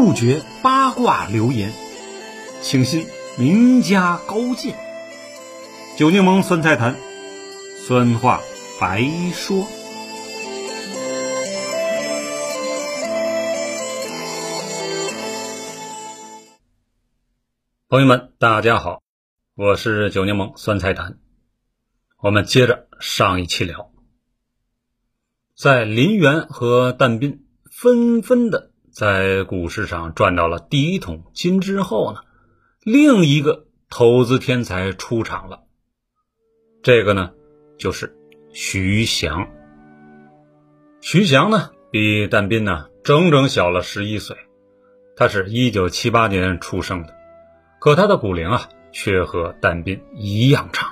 杜绝八卦流言，请信名家高见。九柠檬酸菜坛，酸话白说。朋友们，大家好，我是九柠檬酸菜坛。我们接着上一期聊，在林园和但斌纷纷的在股市上赚到了第一桶金之后呢，另一个投资天才出场了。这个呢，就是徐翔。徐翔呢，比但斌呢整整小了十一岁，他是一九七八年出生的，可他的骨龄啊，却和但斌一样长。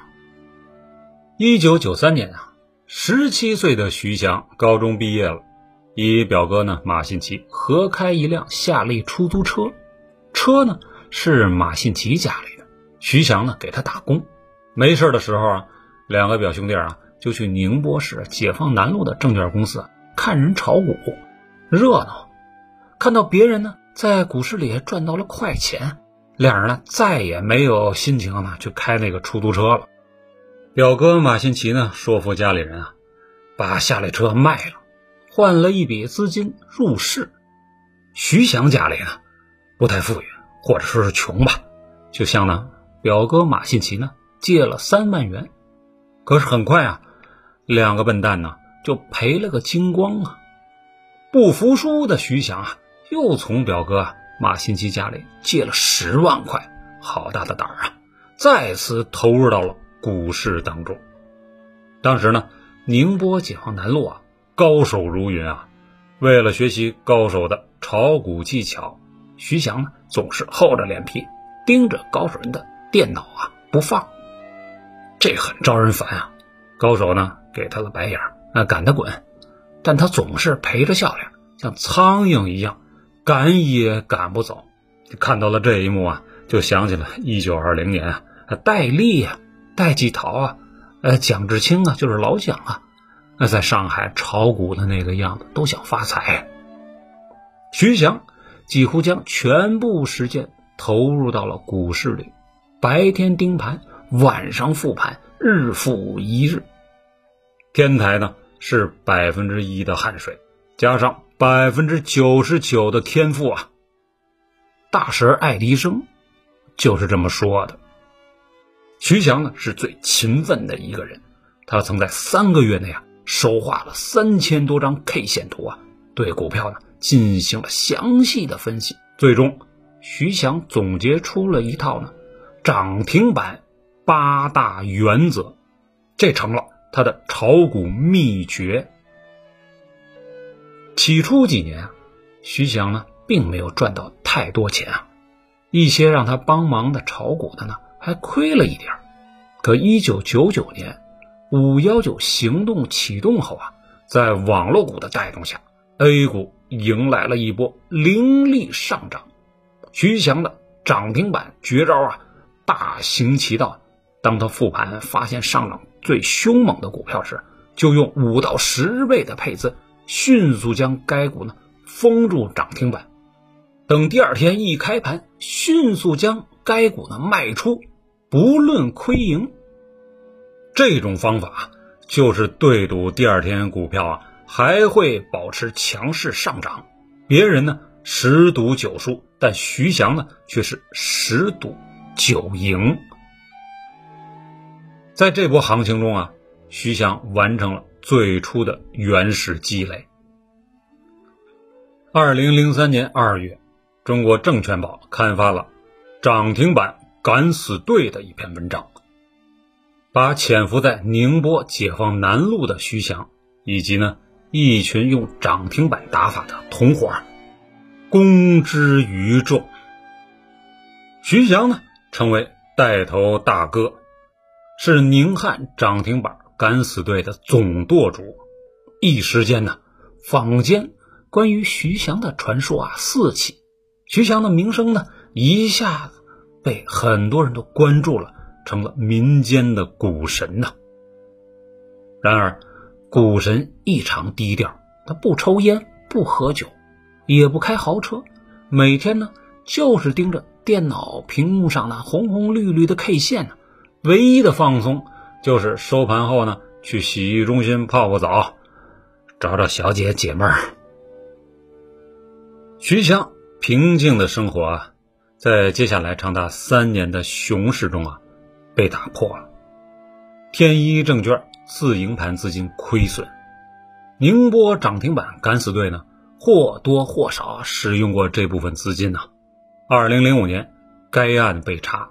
一九九三年啊，十七岁的徐翔高中毕业了，与表哥呢马信奇合开一辆夏利出租车，车呢是马信奇家里的，徐翔呢给他打工。没事的时候啊，两个表兄弟啊就去宁波市解放南路的证券公司看人炒股，热闹。看到别人呢在股市里赚到了快钱，两人呢再也没有心情呢去开那个出租车了。表哥马新奇呢，说服家里人啊，把夏利车卖了，换了一笔资金入市。徐翔家里呢，不太富裕，或者说是穷吧，就向呢表哥马新奇呢借了三万元。可是很快啊，两个笨蛋呢就赔了个精光啊！不服输的徐翔啊，又从表哥马新奇家里借了十万块，好大的胆儿啊！再次投入到了。股市当中，当时呢，宁波解放南路啊，高手如云啊。为了学习高手的炒股技巧，徐翔呢总是厚着脸皮盯着高手人的电脑啊不放，这很招人烦啊。高手呢给他了白眼啊赶他滚，但他总是陪着笑脸，像苍蝇一样赶也赶不走。看到了这一幕啊，就想起了一九二零年啊，戴笠呀。戴季陶啊，呃，蒋志清啊，就是老蒋啊，那在上海炒股的那个样子，都想发财。徐翔几乎将全部时间投入到了股市里，白天盯盘，晚上复盘，日复一日。天台呢是百分之一的汗水，加上百分之九十九的天赋啊。大神爱迪生就是这么说的。徐翔呢是最勤奋的一个人，他曾在三个月内啊手画了三千多张 K 线图啊，对股票呢进行了详细的分析。最终，徐翔总结出了一套呢涨停板八大原则，这成了他的炒股秘诀。起初几年啊，徐翔呢并没有赚到太多钱啊，一些让他帮忙的炒股的呢。还亏了一点可一九九九年五幺九行动启动后啊，在网络股的带动下，A 股迎来了一波凌厉上涨。徐翔的涨停板绝招啊，大行其道。当他复盘发现上涨最凶猛的股票时，就用五到十倍的配资，迅速将该股呢封住涨停板。等第二天一开盘，迅速将该股呢卖出。不论亏盈，这种方法就是对赌第二天股票啊还会保持强势上涨。别人呢十赌九输，但徐翔呢却是十赌九赢。在这波行情中啊，徐翔完成了最初的原始积累。二零零三年二月，中国证券报刊发了涨停板。敢死队的一篇文章，把潜伏在宁波解放南路的徐翔，以及呢一群用涨停板打法的同伙，公之于众。徐翔呢成为带头大哥，是宁汉涨停板敢死队的总舵主。一时间呢，坊间关于徐翔的传说啊四起，徐翔的名声呢一下子。被很多人都关注了，成了民间的股神呐。然而，股神异常低调，他不抽烟，不喝酒，也不开豪车，每天呢就是盯着电脑屏幕上那红红绿绿的 K 线呢，唯一的放松就是收盘后呢去洗浴中心泡个澡，找找小姐解闷儿。徐强平静的生活啊，在接下来长达三年的熊市中啊，被打破了。天一证券自营盘资金亏损，宁波涨停板敢死队呢，或多或少使用过这部分资金呢。二零零五年，该案被查，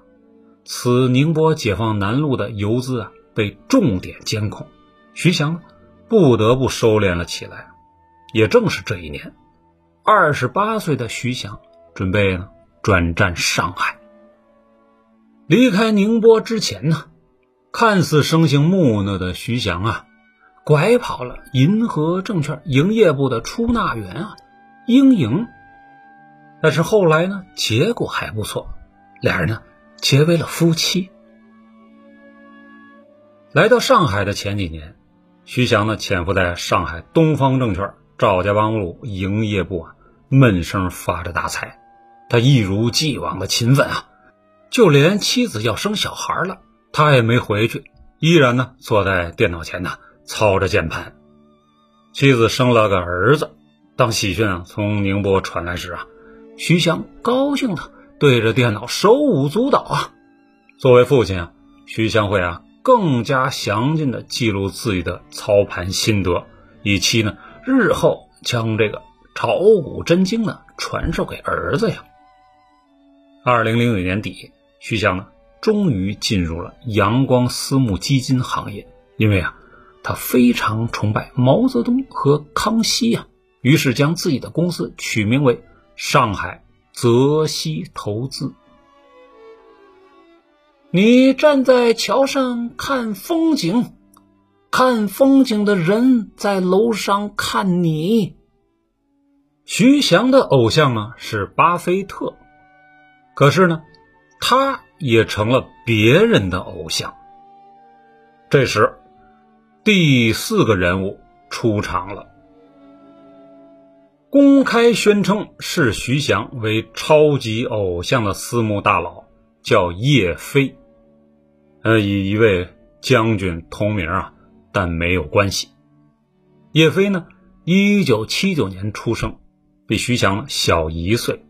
此宁波解放南路的游资啊被重点监控，徐翔不得不收敛了起来。也正是这一年。二十八岁的徐翔准备呢转战上海。离开宁波之前呢，看似生性木讷的徐翔啊，拐跑了银河证券营业部的出纳员啊英莹。但是后来呢，结果还不错，俩人呢结为了夫妻。来到上海的前几年，徐翔呢潜伏在上海东方证券赵家浜路营业部啊。闷声发着大财，他一如既往的勤奋啊，就连妻子要生小孩了，他也没回去，依然呢坐在电脑前呢操着键盘。妻子生了个儿子，当喜讯啊从宁波传来时啊，徐翔高兴的对着电脑手舞足蹈啊。作为父亲啊，徐翔会啊更加详尽的记录自己的操盘心得，以期呢日后将这个。炒股真经呢，传授给儿子呀。二零零九年底，徐翔呢终于进入了阳光私募基金行业，因为啊，他非常崇拜毛泽东和康熙呀，于是将自己的公司取名为上海泽熙投资。你站在桥上看风景，看风景的人在楼上看你。徐翔的偶像呢是巴菲特，可是呢，他也成了别人的偶像。这时，第四个人物出场了，公开宣称视徐翔为超级偶像的私募大佬叫叶飞，呃，与一位将军同名啊，但没有关系。叶飞呢，一九七九年出生。比徐翔小一岁，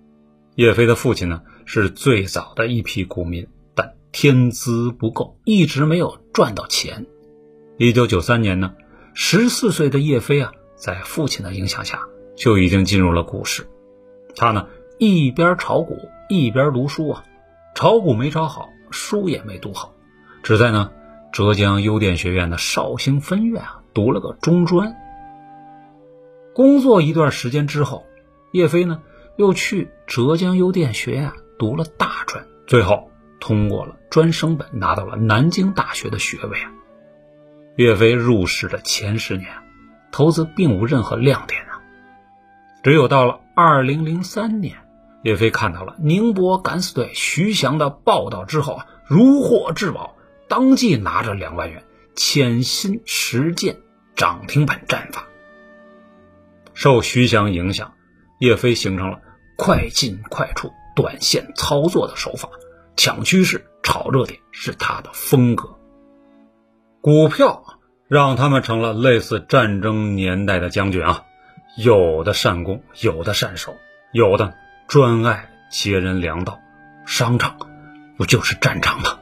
叶飞的父亲呢是最早的一批股民，但天资不够，一直没有赚到钱。一九九三年呢，十四岁的叶飞啊，在父亲的影响下就已经进入了股市。他呢一边炒股一边读书啊，炒股没炒好，书也没读好，只在呢浙江邮电学院的绍兴分院啊读了个中专。工作一段时间之后。叶飞呢，又去浙江邮电学院读了大专，最后通过了专升本，拿到了南京大学的学位啊。岳飞入市的前十年，投资并无任何亮点啊。只有到了二零零三年，岳飞看到了宁波敢死队徐翔的报道之后啊，如获至宝，当即拿着两万元潜心实践涨停板战法。受徐翔影响。叶飞形成了快进快出、短线操作的手法，抢趋势、炒热点是他的风格。股票让他们成了类似战争年代的将军啊，有的善攻，有的善守，有的专爱劫人粮道。商场不就是战场吗？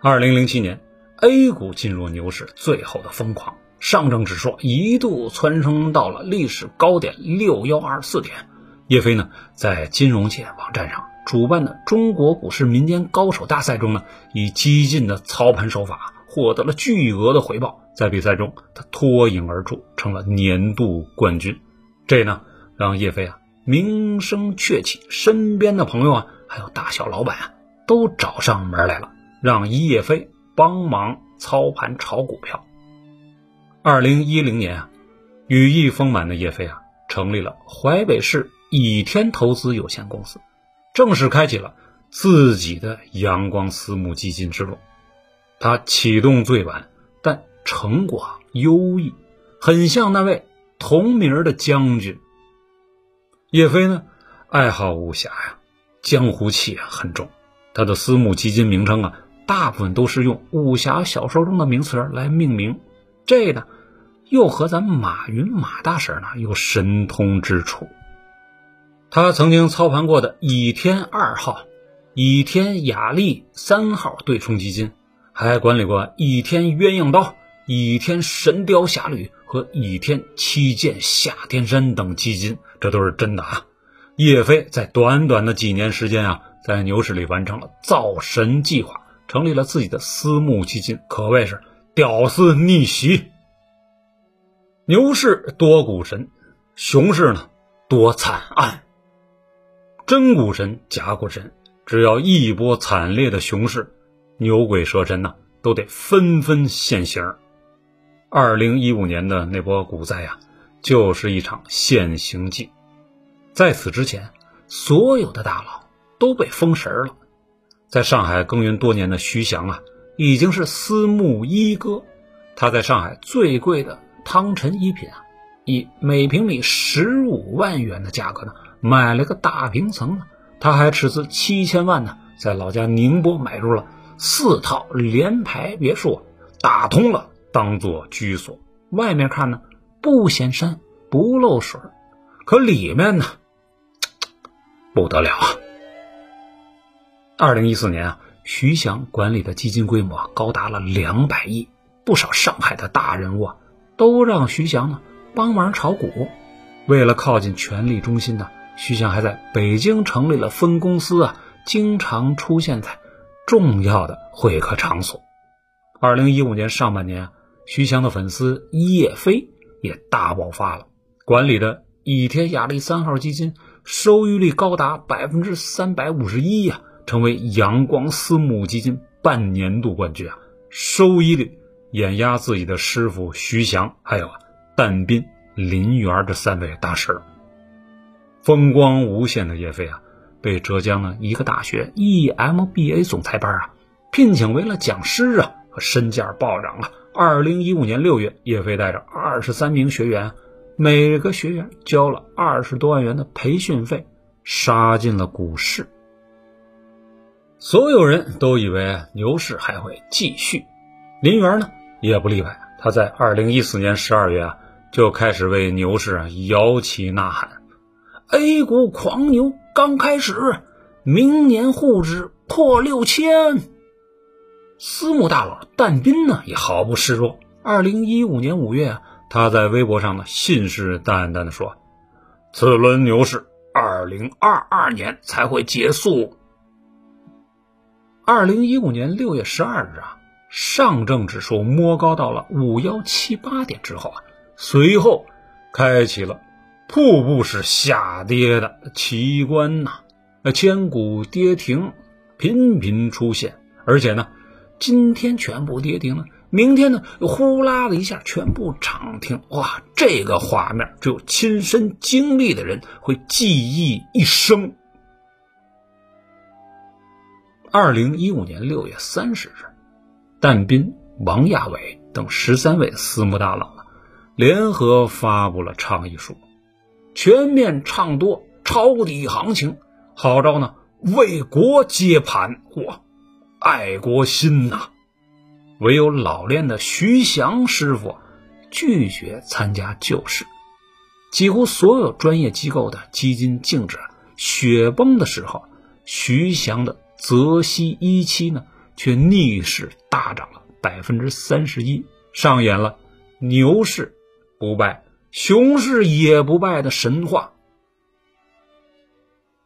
二零零七年，A 股进入牛市最后的疯狂。上证指数一度蹿升到了历史高点六幺二四点。叶飞呢，在金融界网站上主办的中国股市民间高手大赛中呢，以激进的操盘手法获得了巨额的回报。在比赛中，他脱颖而出，成了年度冠军。这呢，让叶飞啊名声鹊起，身边的朋友啊，还有大小老板啊，都找上门来了，让叶飞帮忙操盘炒股票。二零一零年啊，羽翼丰满的叶飞啊，成立了淮北市倚天投资有限公司，正式开启了自己的阳光私募基金之路。他启动最晚，但成果优异，很像那位同名的将军。叶飞呢，爱好武侠呀，江湖气啊很重。他的私募基金名称啊，大部分都是用武侠小说中的名词来命名。这呢，又和咱马云马大婶呢有神通之处。他曾经操盘过的倚天二号、倚天雅丽三号对冲基金，还管理过倚天鸳鸯刀、倚天神雕侠侣和倚天七剑下天山等基金，这都是真的啊。叶飞在短短的几年时间啊，在牛市里完成了造神计划，成立了自己的私募基金，可谓是屌丝逆袭。牛市多股神，熊市呢多惨案。真股神、假股神，只要一波惨烈的熊市，牛鬼蛇神呢都得纷纷现形。二零一五年的那波股灾呀，就是一场现形记。在此之前，所有的大佬都被封神了。在上海耕耘多年的徐翔啊，已经是私募一哥。他在上海最贵的汤臣一品啊，以每平米十五万元的价格呢，买了个大平层。他还斥资七千万呢，在老家宁波买入了四套联排别墅，打通了当做居所。外面看呢，不显山不漏水，可里面呢？不得了啊！二零一四年啊，徐翔管理的基金规模高达了两百亿，不少上海的大人物啊，都让徐翔呢帮忙炒股。为了靠近权力中心呢，徐翔还在北京成立了分公司啊，经常出现在重要的会客场所。二零一五年上半年，徐翔的粉丝叶飞也大爆发了，管理的倚天雅丽三号基金。收益率高达百分之三百五十一呀，成为阳光私募基金半年度冠军啊！收益率碾压自己的师傅徐翔，还有啊但斌、林园这三位大师。风光无限的叶飞啊，被浙江的一个大学 EMBA 总裁班啊聘请为了讲师啊，身价暴涨啊！二零一五年六月，叶飞带着二十三名学员。每个学员交了二十多万元的培训费，杀进了股市。所有人都以为牛市还会继续，林园呢也不例外。他在二零一四年十二月啊就开始为牛市啊摇旗呐喊：“A 股狂牛刚开始，明年沪指破六千。”私募大佬但斌呢也毫不示弱。二零一五年五月啊。他在微博上呢，信誓旦旦地说：“此轮牛市，二零二二年才会结束。”二零一五年六月十二日啊，上证指数摸高到了五幺七八点之后啊，随后开启了瀑布是下跌的奇观呐，呃，千股跌停频频出现，而且呢，今天全部跌停了。明天呢，又呼啦的一下全部涨停，哇！这个画面只有亲身经历的人会记忆一生。二零一五年六月三十日，但斌、王亚伟等十三位私募大佬，联合发布了倡议书，全面唱多抄底行情，号召呢为国接盘，哇，爱国心呐！唯有老练的徐翔师傅拒绝参加救市，几乎所有专业机构的基金净值雪崩的时候，徐翔的泽西一期呢却逆势大涨了百分之三十一，上演了牛市不败、熊市也不败的神话。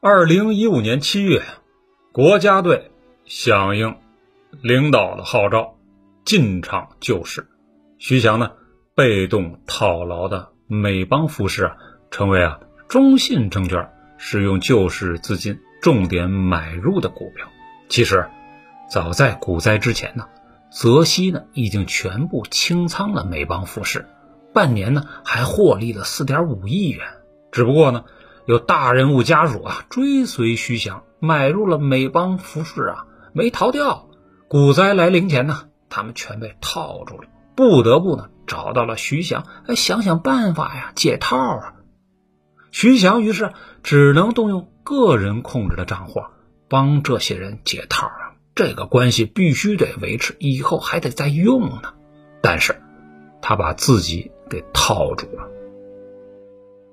二零一五年七月，国家队响应领导的号召。进场救市，徐翔呢被动套牢的美邦服饰啊，成为啊中信证券使用救市资金重点买入的股票。其实，早在股灾之前呢，泽熙呢已经全部清仓了美邦服饰，半年呢还获利了四点五亿元。只不过呢，有大人物家属啊追随徐翔买入了美邦服饰啊，没逃掉。股灾来临前呢。他们全被套住了，不得不呢找到了徐翔，哎，想想办法呀，解套啊。徐翔于是只能动用个人控制的账户帮这些人解套啊。这个关系必须得维持，以后还得再用呢。但是，他把自己给套住了。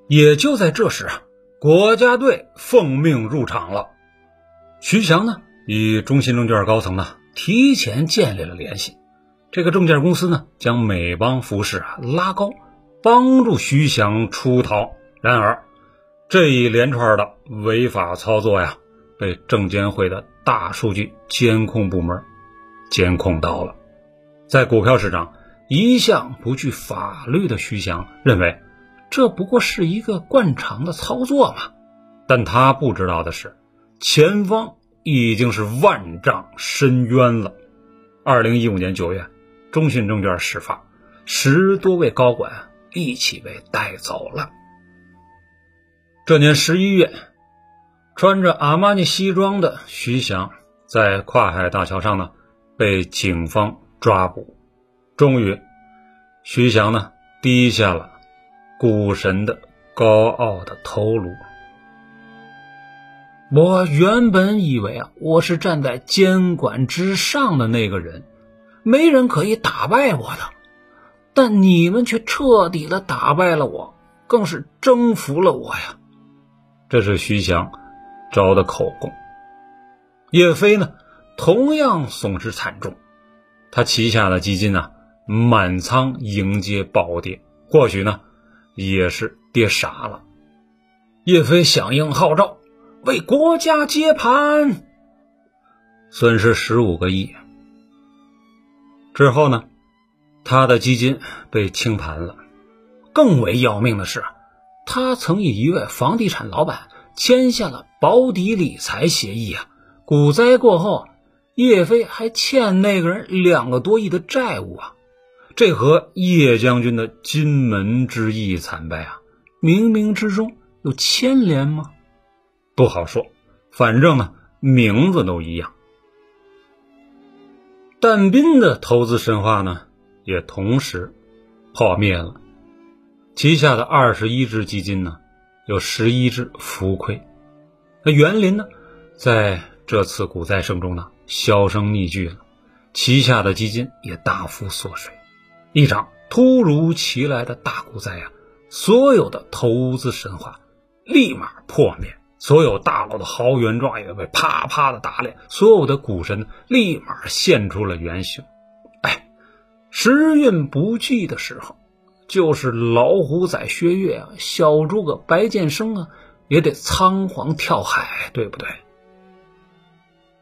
也就在这时啊，国家队奉命入场了。徐翔呢，与中信证券高层呢提前建立了联系。这个证券公司呢，将美邦服饰啊拉高，帮助徐翔出逃。然而，这一连串的违法操作呀，被证监会的大数据监控部门监控到了。在股票市场一向不惧法律的徐翔认为，这不过是一个惯常的操作嘛。但他不知道的是，前方已经是万丈深渊了。二零一五年九月，中信证券事发，十多位高管一起被带走了。这年十一月，穿着阿玛尼西装的徐翔在跨海大桥上呢，被警方抓捕。终于，徐翔呢低下了股神的高傲的头颅。我原本以为啊，我是站在监管之上的那个人，没人可以打败我的。但你们却彻底的打败了我，更是征服了我呀！这是徐翔招的口供。叶飞呢，同样损失惨重，他旗下的基金呢满仓迎接暴跌，或许呢也是跌傻了。叶飞响应号召，为国家接盘，损失十五个亿。之后呢，他的基金被清盘了。更为要命的是。他曾与一位房地产老板签下了保底理财协议啊！股灾过后，叶飞还欠那个人两个多亿的债务啊！这和叶将军的金门之役惨败啊，冥冥之中有牵连吗？不好说，反正呢，名字都一样。但斌的投资神话呢，也同时破灭了。旗下的二十一只基金呢，有十一只浮亏。那园林呢，在这次股灾声中呢，销声匿迹了，旗下的基金也大幅缩水。一场突如其来的大股灾啊，所有的投资神话立马破灭，所有大佬的豪言壮语被啪啪的打脸，所有的股神立马现出了原形。哎，时运不济的时候。就是老虎仔薛岳啊，小诸葛白剑生啊，也得仓皇跳海，对不对？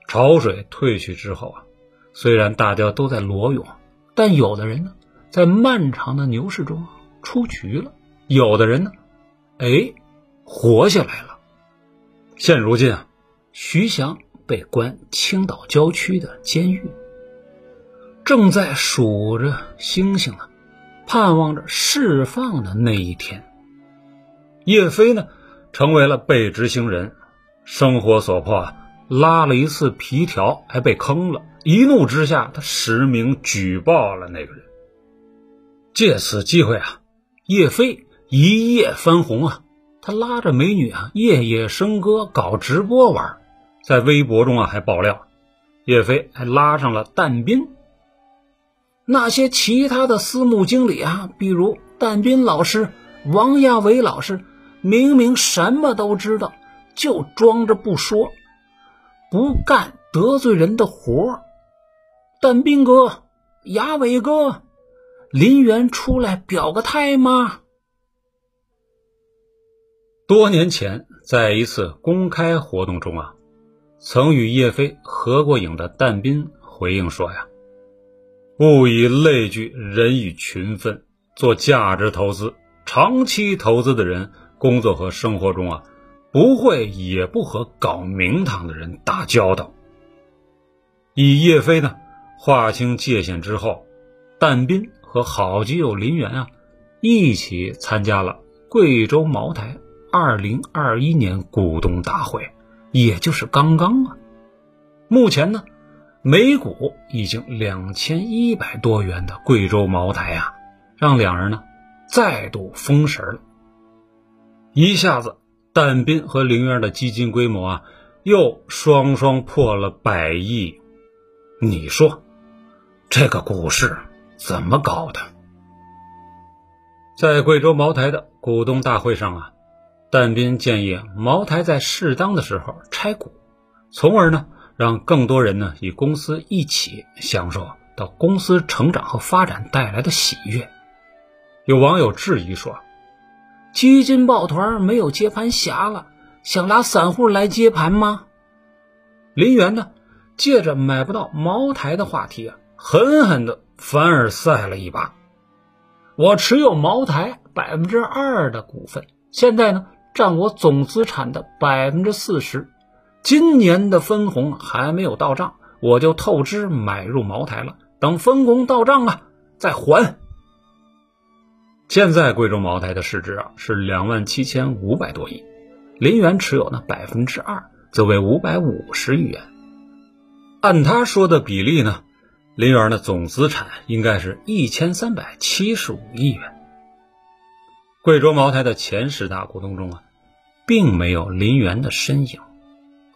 潮水退去之后啊，虽然大家都在裸泳，但有的人呢，在漫长的牛市中出局了；有的人呢，哎，活下来了。现如今啊，徐翔被关青岛郊区的监狱，正在数着星星呢。盼望着释放的那一天，叶飞呢，成为了被执行人。生活所迫啊，拉了一次皮条，还被坑了。一怒之下，他实名举报了那个人。借此机会啊，叶飞一夜翻红啊！他拉着美女啊，夜夜笙歌，搞直播玩，在微博中啊还爆料，叶飞还拉上了但斌。那些其他的私募经理啊，比如但斌老师、王亚伟老师，明明什么都知道，就装着不说，不干得罪人的活但斌哥、亚伟哥，林园出来表个态吗？多年前，在一次公开活动中啊，曾与叶飞合过影的但斌回应说呀。物以类聚，人以群分。做价值投资、长期投资的人，工作和生活中啊，不会也不和搞名堂的人打交道。以叶飞呢划清界限之后，但斌和好基友林源啊，一起参加了贵州茅台二零二一年股东大会，也就是刚刚啊。目前呢。每股已经两千一百多元的贵州茅台啊，让两人呢再度封神了。一下子，但斌和林园的基金规模啊，又双双破了百亿。你说，这个股市怎么搞的？在贵州茅台的股东大会上啊，但斌建议茅台在适当的时候拆股，从而呢，让更多人呢与公司一起享受到公司成长和发展带来的喜悦。有网友质疑说。基金抱团没有接盘侠了，想拉散户来接盘吗？林园呢？借着买不到茅台的话题啊，狠狠的凡尔赛了一把。我持有茅台百分之二的股份，现在呢占我总资产的百分之四十。今年的分红还没有到账，我就透支买入茅台了。等分红到账了，再还。现在贵州茅台的市值啊是两万七千五百多亿，林园持有呢百分之二，则为五百五十亿元。按他说的比例呢，林园的总资产应该是一千三百七十五亿元。贵州茅台的前十大股东中啊，并没有林园的身影，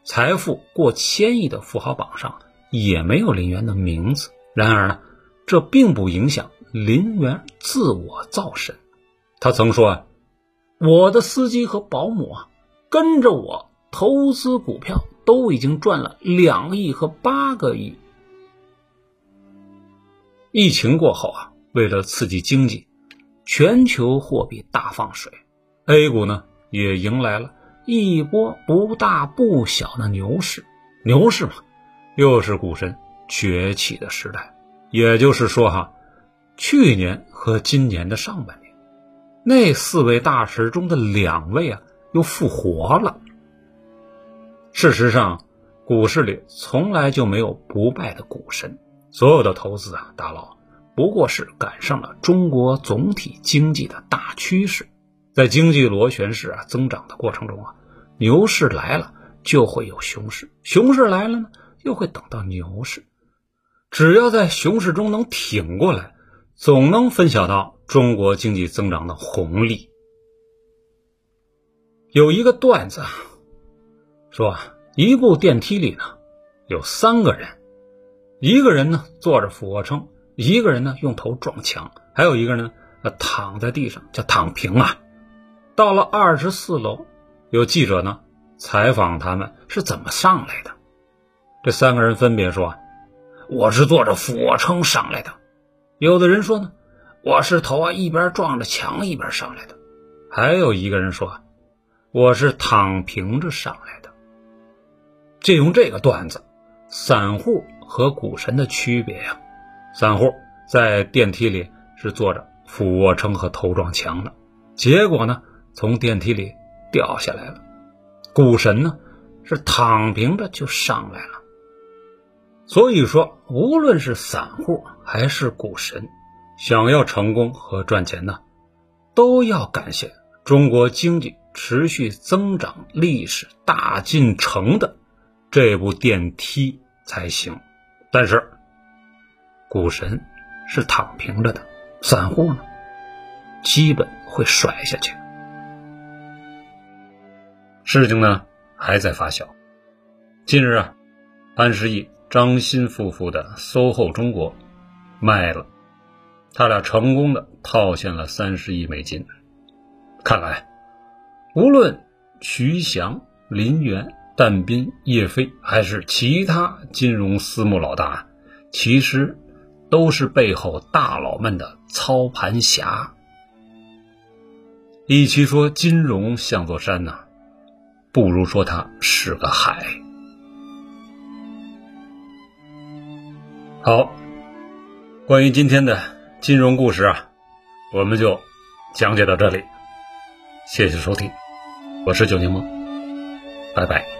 财富过千亿的富豪榜上也没有林园的名字。然而呢，这并不影响。林园自我造神，他曾说：“啊，我的司机和保姆啊，跟着我投资股票，都已经赚了两亿和八个亿。”疫情过后啊，为了刺激经济，全球货币大放水，A 股呢也迎来了一波不大不小的牛市。牛市嘛，又是股神崛起的时代。也就是说，哈。去年和今年的上半年，那四位大师中的两位啊，又复活了。事实上，股市里从来就没有不败的股神。所有的投资啊大佬，不过是赶上了中国总体经济的大趋势。在经济螺旋式啊增长的过程中啊，牛市来了就会有熊市，熊市来了呢又会等到牛市。只要在熊市中能挺过来。总能分享到中国经济增长的红利。有一个段子啊说啊，一部电梯里呢有三个人，一个人呢坐着俯卧撑，一个人呢用头撞墙，还有一个人呢躺在地上叫躺平啊。到了二十四楼，有记者呢采访他们是怎么上来的。这三个人分别说：“我是坐着俯卧撑上来的。”有的人说呢，我是头啊一边撞着墙一边上来的；还有一个人说，我是躺平着上来的。借用这个段子，散户和股神的区别呀，散户在电梯里是坐着俯卧撑和头撞墙的，结果呢从电梯里掉下来了；股神呢是躺平着就上来了。所以说，无论是散户还是股神，想要成功和赚钱呢，都要感谢中国经济持续增长历史大进程的这部电梯才行。但是，股神是躺平着的，散户呢，基本会甩下去。事情呢还在发酵。近日啊，安石屹。张欣夫妇的 SOHO 中国卖了，他俩成功的套现了三十亿美金。看来，无论徐翔、林园、但斌、叶飞，还是其他金融私募老大，其实都是背后大佬们的操盘侠。与其说金融像座山呢，不如说它是个海。好，关于今天的金融故事啊，我们就讲解到这里。谢谢收听，我是九柠檬，拜拜。